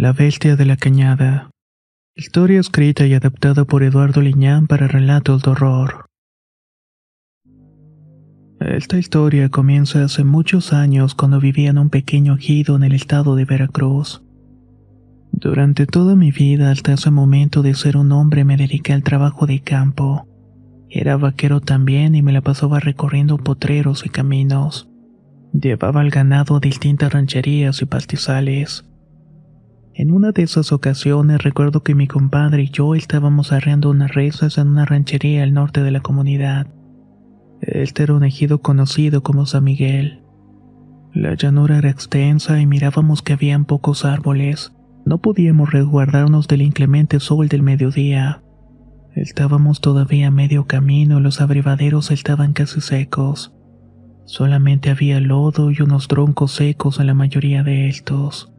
La Bestia de la Cañada. Historia escrita y adaptada por Eduardo Liñán para relatos de horror. Esta historia comienza hace muchos años cuando vivía en un pequeño ejido en el estado de Veracruz. Durante toda mi vida hasta ese momento de ser un hombre me dediqué al trabajo de campo. Era vaquero también y me la pasaba recorriendo potreros y caminos. Llevaba al ganado a distintas rancherías y pastizales. En una de esas ocasiones recuerdo que mi compadre y yo estábamos arreando unas reses en una ranchería al norte de la comunidad. Este era un ejido conocido como San Miguel. La llanura era extensa y mirábamos que habían pocos árboles. No podíamos resguardarnos del inclemente sol del mediodía. Estábamos todavía a medio camino y los abrevaderos estaban casi secos. Solamente había lodo y unos troncos secos en la mayoría de estos.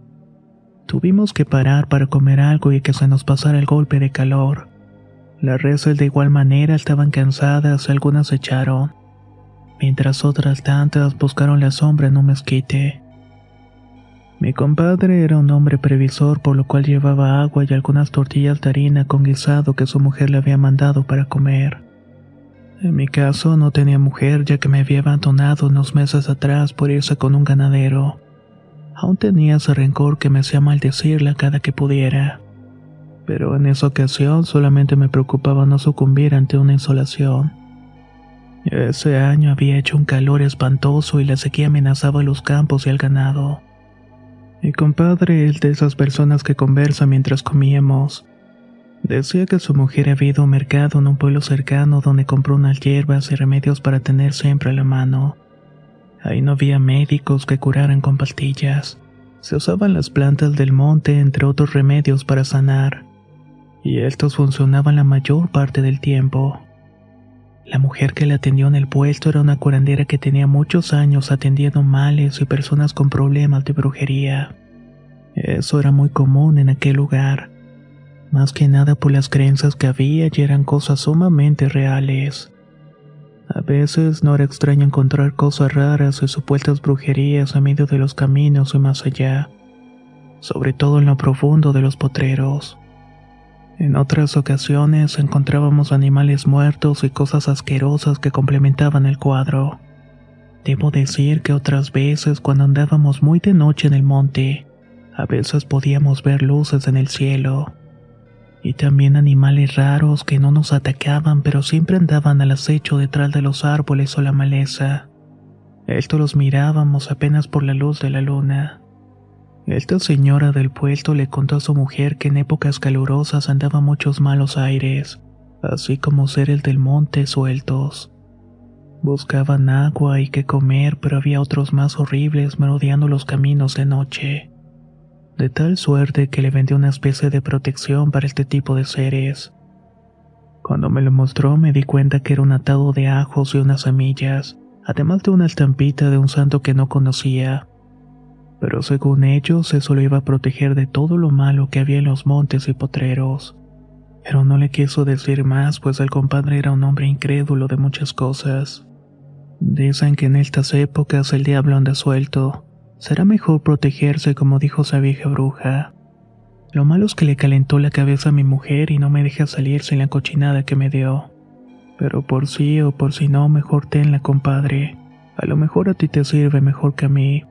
Tuvimos que parar para comer algo y que se nos pasara el golpe de calor. Las reses de igual manera estaban cansadas algunas se echaron, mientras otras tantas buscaron la sombra en un mezquite. Mi compadre era un hombre previsor por lo cual llevaba agua y algunas tortillas de harina con guisado que su mujer le había mandado para comer. En mi caso no tenía mujer ya que me había abandonado unos meses atrás por irse con un ganadero. Aún tenía ese rencor que me hacía maldecirla cada que pudiera. Pero en esa ocasión solamente me preocupaba no sucumbir ante una insolación. Ese año había hecho un calor espantoso y la sequía amenazaba los campos y el ganado. Mi compadre es de esas personas que conversa mientras comíamos. Decía que su mujer había ido a un mercado en un pueblo cercano donde compró unas hierbas y remedios para tener siempre a la mano. Ahí no había médicos que curaran con pastillas. Se usaban las plantas del monte entre otros remedios para sanar. Y estos funcionaban la mayor parte del tiempo. La mujer que le atendió en el puesto era una curandera que tenía muchos años atendiendo males y personas con problemas de brujería. Eso era muy común en aquel lugar, más que nada por las creencias que había y eran cosas sumamente reales. A veces no era extraño encontrar cosas raras y supuestas brujerías a medio de los caminos y más allá, sobre todo en lo profundo de los potreros. En otras ocasiones encontrábamos animales muertos y cosas asquerosas que complementaban el cuadro. Debo decir que otras veces cuando andábamos muy de noche en el monte, a veces podíamos ver luces en el cielo y también animales raros que no nos atacaban pero siempre andaban al acecho detrás de los árboles o la maleza. Esto los mirábamos apenas por la luz de la luna. Esta señora del puesto le contó a su mujer que en épocas calurosas andaban muchos malos aires, así como seres del monte sueltos. Buscaban agua y qué comer, pero había otros más horribles merodeando los caminos de noche de tal suerte que le vendió una especie de protección para este tipo de seres. Cuando me lo mostró me di cuenta que era un atado de ajos y unas semillas, además de una estampita de un santo que no conocía. Pero según ellos eso lo iba a proteger de todo lo malo que había en los montes y potreros. Pero no le quiso decir más, pues el compadre era un hombre incrédulo de muchas cosas. Dicen que en estas épocas el diablo anda suelto, Será mejor protegerse como dijo esa vieja bruja. Lo malo es que le calentó la cabeza a mi mujer y no me deja salir sin la cochinada que me dio. Pero por sí o por si no, mejor tenla, compadre. A lo mejor a ti te sirve mejor que a mí.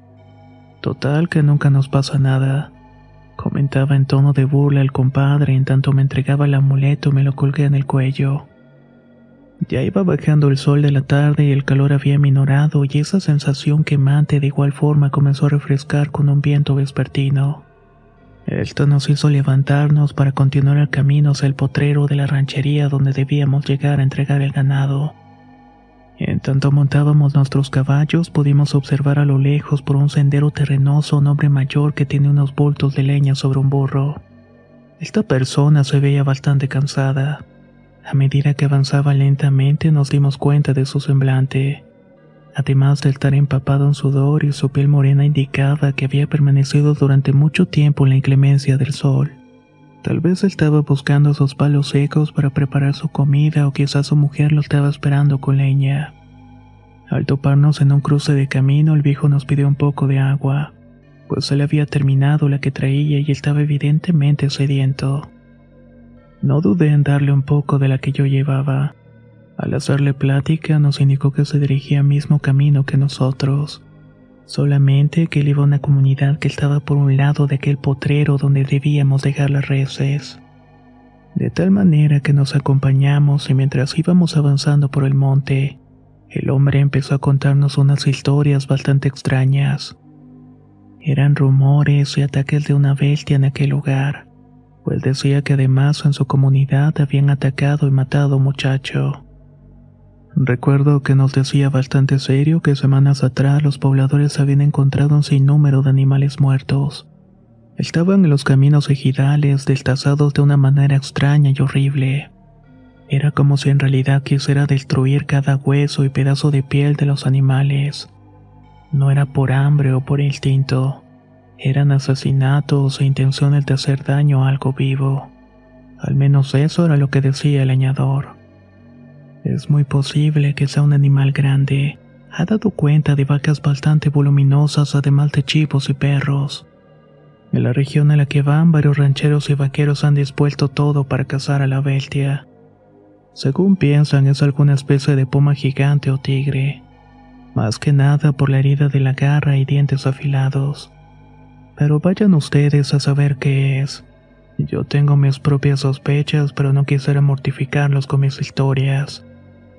Total que nunca nos pasa nada. Comentaba en tono de burla el compadre en tanto me entregaba el amuleto y me lo colgué en el cuello. Ya iba bajando el sol de la tarde y el calor había minorado y esa sensación quemante de igual forma comenzó a refrescar con un viento vespertino. Esto nos hizo levantarnos para continuar el camino hacia el potrero de la ranchería donde debíamos llegar a entregar el ganado. En tanto montábamos nuestros caballos, pudimos observar a lo lejos por un sendero terrenoso un hombre mayor que tiene unos bultos de leña sobre un burro. Esta persona se veía bastante cansada. A medida que avanzaba lentamente nos dimos cuenta de su semblante. Además de estar empapado en sudor y su piel morena indicaba que había permanecido durante mucho tiempo en la inclemencia del sol. Tal vez estaba buscando sus palos secos para preparar su comida o quizás su mujer lo estaba esperando con leña. Al toparnos en un cruce de camino, el viejo nos pidió un poco de agua, pues él había terminado la que traía y estaba evidentemente sediento. No dudé en darle un poco de la que yo llevaba. Al hacerle plática nos indicó que se dirigía al mismo camino que nosotros, solamente que él iba a una comunidad que estaba por un lado de aquel potrero donde debíamos dejar las reses. De tal manera que nos acompañamos y mientras íbamos avanzando por el monte, el hombre empezó a contarnos unas historias bastante extrañas. Eran rumores y ataques de una bestia en aquel lugar pues decía que además en su comunidad habían atacado y matado muchacho. Recuerdo que nos decía bastante serio que semanas atrás los pobladores habían encontrado un sinnúmero de animales muertos. Estaban en los caminos ejidales destazados de una manera extraña y horrible. Era como si en realidad quisiera destruir cada hueso y pedazo de piel de los animales. No era por hambre o por instinto eran asesinatos e intenciones de hacer daño a algo vivo. Al menos eso era lo que decía el leñador. Es muy posible que sea un animal grande. Ha dado cuenta de vacas bastante voluminosas además de chivos y perros. En la región a la que van, varios rancheros y vaqueros han dispuesto todo para cazar a la bestia. Según piensan, es alguna especie de puma gigante o tigre. Más que nada por la herida de la garra y dientes afilados pero vayan ustedes a saber qué es. Yo tengo mis propias sospechas, pero no quisiera mortificarlos con mis historias,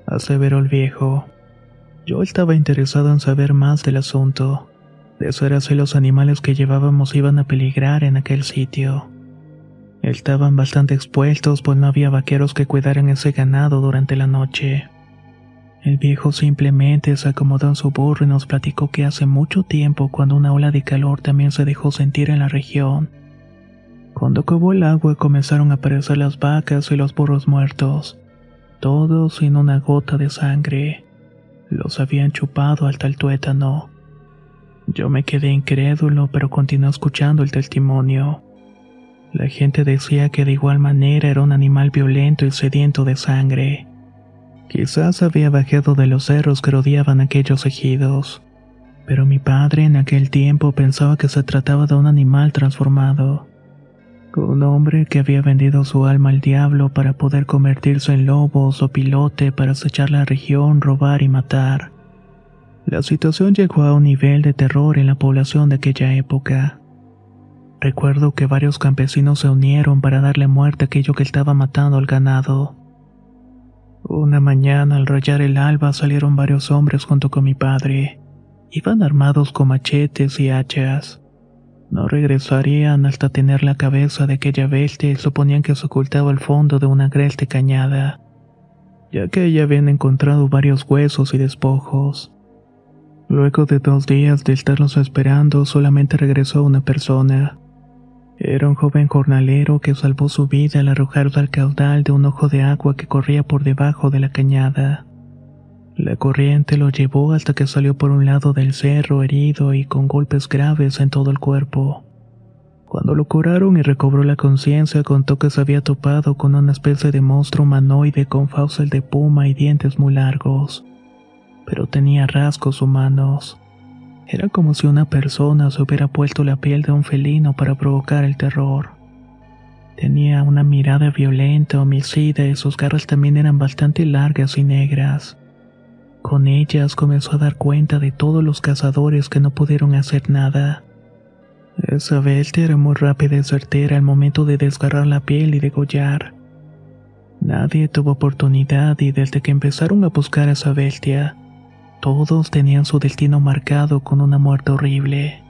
aseveró el viejo. Yo estaba interesado en saber más del asunto. De ser así, los animales que llevábamos iban a peligrar en aquel sitio. Estaban bastante expuestos, pues no había vaqueros que cuidaran ese ganado durante la noche. El viejo simplemente se acomodó en su burro y nos platicó que hace mucho tiempo, cuando una ola de calor también se dejó sentir en la región. Cuando acabó el agua comenzaron a aparecer las vacas y los burros muertos, todos sin una gota de sangre. Los habían chupado hasta el tuétano. Yo me quedé incrédulo, pero continué escuchando el testimonio. La gente decía que de igual manera era un animal violento y sediento de sangre. Quizás había bajado de los cerros que rodeaban aquellos ejidos, pero mi padre en aquel tiempo pensaba que se trataba de un animal transformado, un hombre que había vendido su alma al diablo para poder convertirse en lobos o pilote para acechar la región, robar y matar. La situación llegó a un nivel de terror en la población de aquella época. Recuerdo que varios campesinos se unieron para darle muerte a aquello que estaba matando al ganado. Una mañana al rayar el alba salieron varios hombres junto con mi padre. Iban armados con machetes y hachas. No regresarían hasta tener la cabeza de aquella bestia y suponían que se ocultaba al fondo de una agreste cañada, ya que allí habían encontrado varios huesos y despojos. Luego de dos días de estarlos esperando, solamente regresó una persona. Era un joven jornalero que salvó su vida al arrojarse al caudal de un ojo de agua que corría por debajo de la cañada. La corriente lo llevó hasta que salió por un lado del cerro herido y con golpes graves en todo el cuerpo. Cuando lo curaron y recobró la conciencia, contó que se había topado con una especie de monstruo humanoide con fauces de puma y dientes muy largos, pero tenía rasgos humanos. Era como si una persona se hubiera puesto la piel de un felino para provocar el terror. Tenía una mirada violenta, homicida y sus garras también eran bastante largas y negras. Con ellas comenzó a dar cuenta de todos los cazadores que no pudieron hacer nada. Esa bestia era muy rápida y certera al momento de desgarrar la piel y degollar. Nadie tuvo oportunidad y desde que empezaron a buscar a esa bestia, todos tenían su destino marcado con una muerte horrible.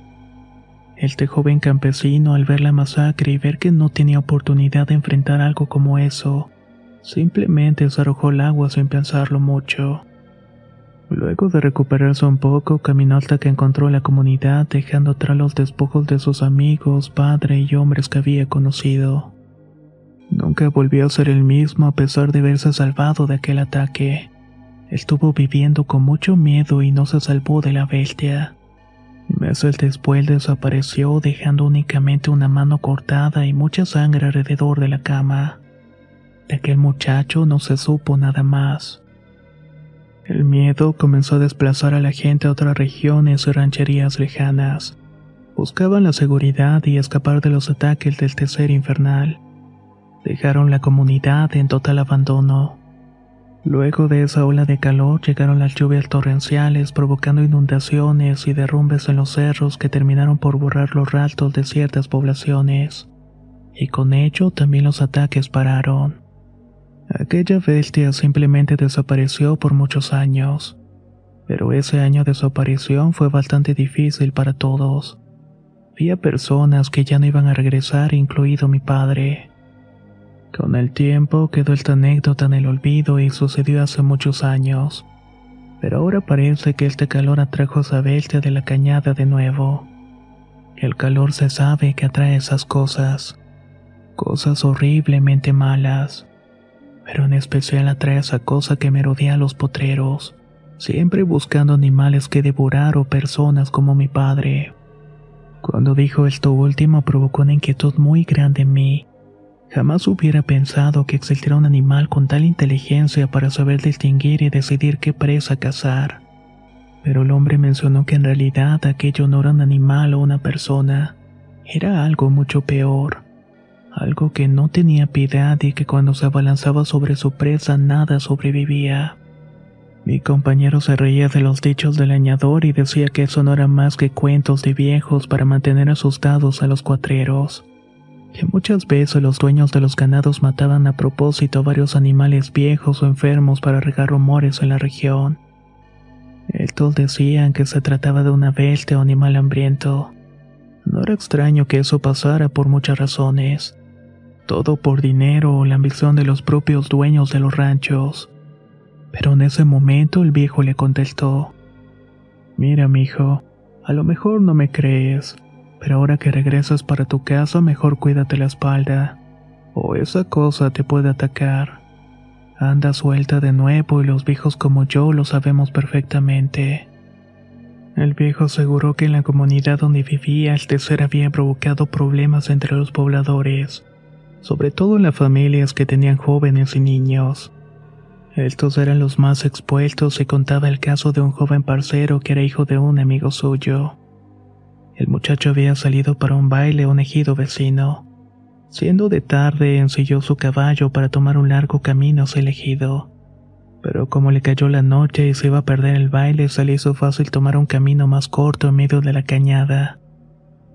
Este joven campesino, al ver la masacre y ver que no tenía oportunidad de enfrentar algo como eso, simplemente se arrojó al agua sin pensarlo mucho. Luego de recuperarse un poco, caminó hasta que encontró la comunidad, dejando atrás los despojos de sus amigos, padre y hombres que había conocido. Nunca volvió a ser el mismo a pesar de haberse salvado de aquel ataque. Estuvo viviendo con mucho miedo y no se salvó de la bestia. Meses después desapareció dejando únicamente una mano cortada y mucha sangre alrededor de la cama. De aquel muchacho no se supo nada más. El miedo comenzó a desplazar a la gente a otras regiones y rancherías lejanas. Buscaban la seguridad y escapar de los ataques del tercer infernal. Dejaron la comunidad en total abandono. Luego de esa ola de calor llegaron las lluvias torrenciales provocando inundaciones y derrumbes en los cerros que terminaron por borrar los rastros de ciertas poblaciones. Y con ello también los ataques pararon. Aquella bestia simplemente desapareció por muchos años. Pero ese año de su aparición fue bastante difícil para todos. Había personas que ya no iban a regresar, incluido mi padre. Con el tiempo quedó esta anécdota en el olvido y sucedió hace muchos años. Pero ahora parece que este calor atrajo a esa de la cañada de nuevo. El calor se sabe que atrae esas cosas. Cosas horriblemente malas pero en especial atrae esa cosa que merodea a los potreros, siempre buscando animales que devorar o personas como mi padre. Cuando dijo esto último provocó una inquietud muy grande en mí. Jamás hubiera pensado que existiera un animal con tal inteligencia para saber distinguir y decidir qué presa cazar. Pero el hombre mencionó que en realidad aquello no era un animal o una persona, era algo mucho peor algo que no tenía piedad y que cuando se abalanzaba sobre su presa nada sobrevivía. Mi compañero se reía de los dichos del leñador y decía que eso no era más que cuentos de viejos para mantener asustados a los cuatreros, que muchas veces los dueños de los ganados mataban a propósito varios animales viejos o enfermos para regar rumores en la región. Estos decían que se trataba de una bestia o animal hambriento. No era extraño que eso pasara por muchas razones todo por dinero o la ambición de los propios dueños de los ranchos. Pero en ese momento el viejo le contestó, Mira, mijo, a lo mejor no me crees, pero ahora que regresas para tu casa mejor cuídate la espalda, o esa cosa te puede atacar. Anda suelta de nuevo y los viejos como yo lo sabemos perfectamente. El viejo aseguró que en la comunidad donde vivía el ser había provocado problemas entre los pobladores sobre todo en las familias que tenían jóvenes y niños. Estos eran los más expuestos y contaba el caso de un joven parcero que era hijo de un amigo suyo. El muchacho había salido para un baile a un ejido vecino. Siendo de tarde, ensilló su caballo para tomar un largo camino hacia el ejido. Pero como le cayó la noche y se iba a perder el baile, se le hizo fácil tomar un camino más corto en medio de la cañada.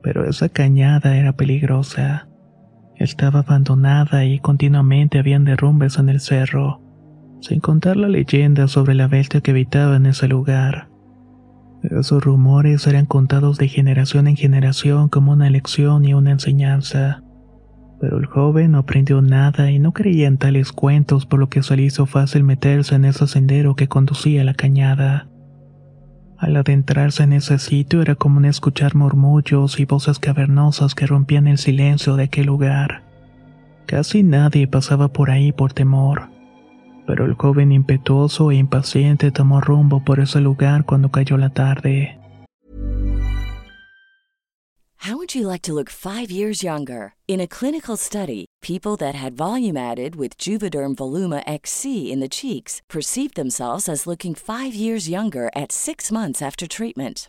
Pero esa cañada era peligrosa. Estaba abandonada y continuamente habían derrumbes en el cerro, sin contar la leyenda sobre la bestia que habitaba en ese lugar. Esos rumores eran contados de generación en generación como una lección y una enseñanza. Pero el joven no aprendió nada y no creía en tales cuentos por lo que se le hizo fácil meterse en ese sendero que conducía a la cañada. Al adentrarse en ese sitio era común escuchar murmullos y voces cavernosas que rompían el silencio de aquel lugar. Casi nadie pasaba por ahí por temor, pero el joven impetuoso e impaciente tomó rumbo por ese lugar cuando cayó la tarde. How would you like to look five years younger? In a clinical study, people that had volume added with Juvederm Voluma XC in the cheeks perceived themselves as looking five years younger at six months after treatment.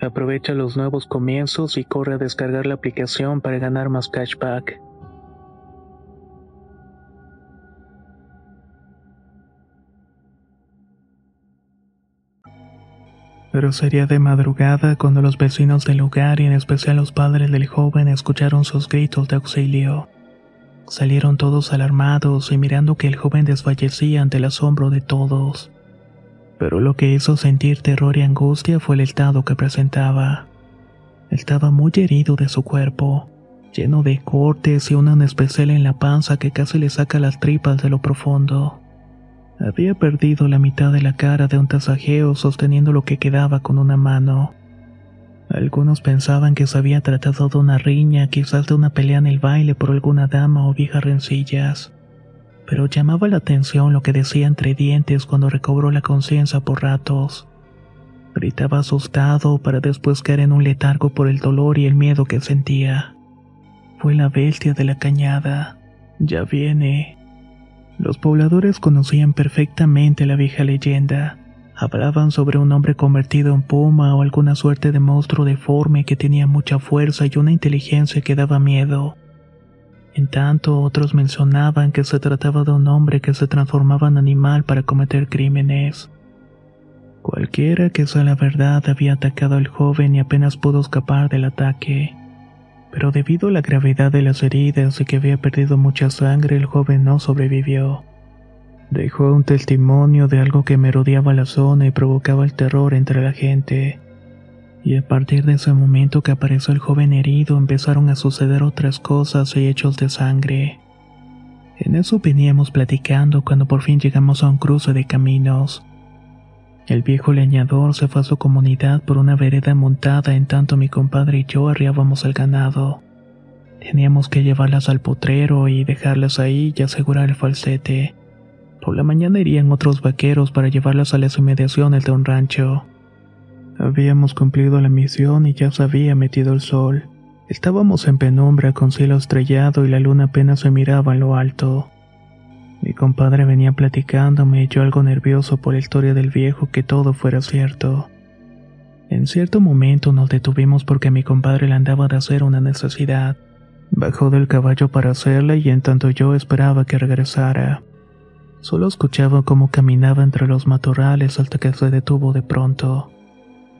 Aprovecha los nuevos comienzos y corre a descargar la aplicación para ganar más cashback. Pero sería de madrugada cuando los vecinos del lugar y en especial los padres del joven escucharon sus gritos de auxilio. Salieron todos alarmados y mirando que el joven desfallecía ante el asombro de todos. Pero lo que hizo sentir terror y angustia fue el estado que presentaba. Estaba muy herido de su cuerpo, lleno de cortes y una especial en la panza que casi le saca las tripas de lo profundo. Había perdido la mitad de la cara de un tasajeo sosteniendo lo que quedaba con una mano. Algunos pensaban que se había tratado de una riña, quizás de una pelea en el baile por alguna dama o viejas rencillas. Pero llamaba la atención lo que decía entre dientes cuando recobró la conciencia por ratos. Gritaba asustado para después caer en un letargo por el dolor y el miedo que sentía. Fue la bestia de la cañada. Ya viene. Los pobladores conocían perfectamente la vieja leyenda. Hablaban sobre un hombre convertido en puma o alguna suerte de monstruo deforme que tenía mucha fuerza y una inteligencia que daba miedo. En tanto, otros mencionaban que se trataba de un hombre que se transformaba en animal para cometer crímenes. Cualquiera que sea la verdad había atacado al joven y apenas pudo escapar del ataque pero debido a la gravedad de las heridas y que había perdido mucha sangre, el joven no sobrevivió. Dejó un testimonio de algo que merodeaba la zona y provocaba el terror entre la gente. Y a partir de ese momento que apareció el joven herido empezaron a suceder otras cosas y hechos de sangre. En eso veníamos platicando cuando por fin llegamos a un cruce de caminos. El viejo leñador se fue a su comunidad por una vereda montada en tanto mi compadre y yo arriábamos el ganado. Teníamos que llevarlas al potrero y dejarlas ahí y asegurar el falsete. Por la mañana irían otros vaqueros para llevarlas a las inmediaciones de un rancho. Habíamos cumplido la misión y ya se había metido el sol. Estábamos en penumbra con cielo estrellado y la luna apenas se miraba en lo alto. Mi compadre venía platicándome y yo algo nervioso por la historia del viejo que todo fuera cierto. En cierto momento nos detuvimos porque mi compadre le andaba de hacer una necesidad. Bajó del caballo para hacerla y en tanto yo esperaba que regresara. Solo escuchaba cómo caminaba entre los matorrales hasta que se detuvo de pronto.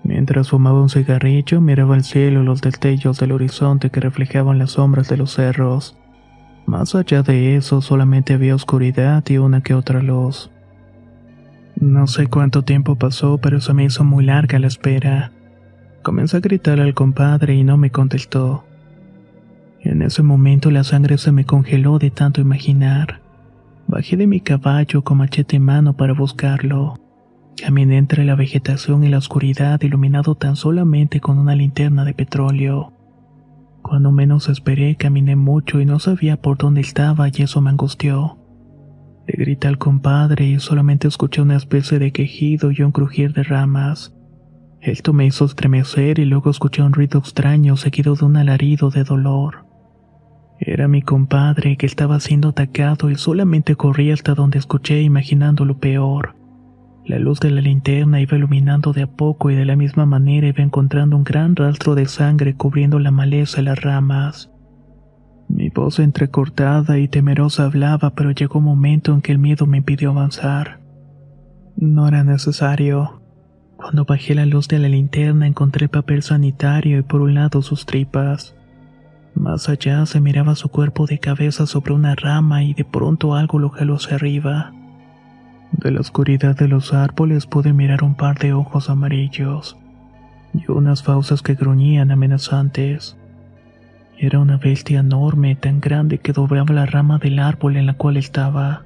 Mientras fumaba un cigarrillo, miraba el cielo y los destellos del horizonte que reflejaban las sombras de los cerros. Más allá de eso, solamente había oscuridad y una que otra luz. No sé cuánto tiempo pasó, pero se me hizo muy larga la espera. Comencé a gritar al compadre y no me contestó. En ese momento la sangre se me congeló de tanto imaginar. Bajé de mi caballo con machete en mano para buscarlo. Caminé entre la vegetación y la oscuridad iluminado tan solamente con una linterna de petróleo. Cuando menos esperé, caminé mucho y no sabía por dónde estaba y eso me angustió. Le grité al compadre y solamente escuché una especie de quejido y un crujir de ramas. Esto me hizo estremecer y luego escuché un ruido extraño seguido de un alarido de dolor. Era mi compadre que estaba siendo atacado y solamente corrí hasta donde escuché imaginando lo peor. La luz de la linterna iba iluminando de a poco y de la misma manera iba encontrando un gran rastro de sangre cubriendo la maleza y las ramas. Mi voz entrecortada y temerosa hablaba, pero llegó un momento en que el miedo me impidió avanzar. No era necesario. Cuando bajé la luz de la linterna encontré papel sanitario y por un lado sus tripas. Más allá se miraba su cuerpo de cabeza sobre una rama y de pronto algo lo jaló hacia arriba. De la oscuridad de los árboles pude mirar un par de ojos amarillos y unas fauces que gruñían amenazantes. Era una bestia enorme, tan grande que doblaba la rama del árbol en la cual estaba.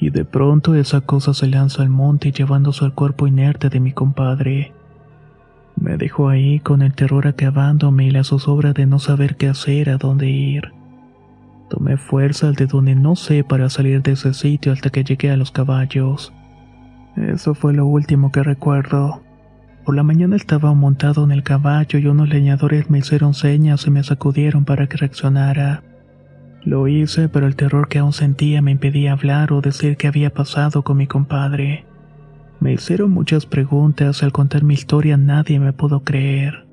Y de pronto esa cosa se lanzó al monte llevándose al cuerpo inerte de mi compadre. Me dejó ahí con el terror acabándome y la zozobra de no saber qué hacer, a dónde ir. Tomé fuerza de donde no sé para salir de ese sitio hasta que llegué a los caballos. Eso fue lo último que recuerdo. Por la mañana estaba montado en el caballo y unos leñadores me hicieron señas y me sacudieron para que reaccionara. Lo hice, pero el terror que aún sentía me impedía hablar o decir qué había pasado con mi compadre. Me hicieron muchas preguntas, al contar mi historia nadie me pudo creer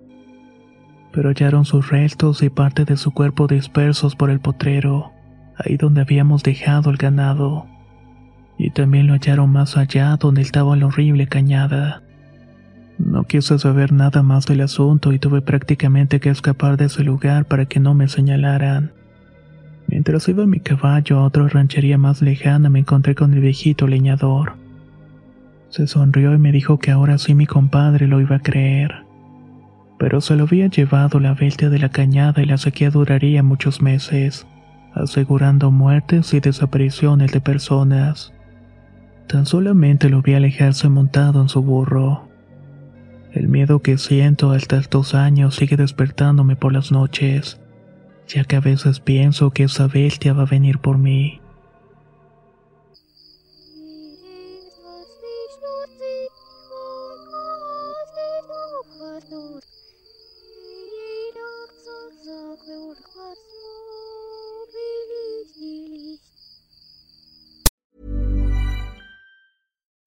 pero hallaron sus restos y parte de su cuerpo dispersos por el potrero, ahí donde habíamos dejado el ganado. Y también lo hallaron más allá donde estaba la horrible cañada. No quise saber nada más del asunto y tuve prácticamente que escapar de ese lugar para que no me señalaran. Mientras iba mi caballo a otra ranchería más lejana me encontré con el viejito leñador. Se sonrió y me dijo que ahora sí mi compadre lo iba a creer pero se lo había llevado la bestia de la cañada y la sequía duraría muchos meses, asegurando muertes y desapariciones de personas. Tan solamente lo vi alejarse montado en su burro. El miedo que siento hasta estos años sigue despertándome por las noches, ya que a veces pienso que esa bestia va a venir por mí.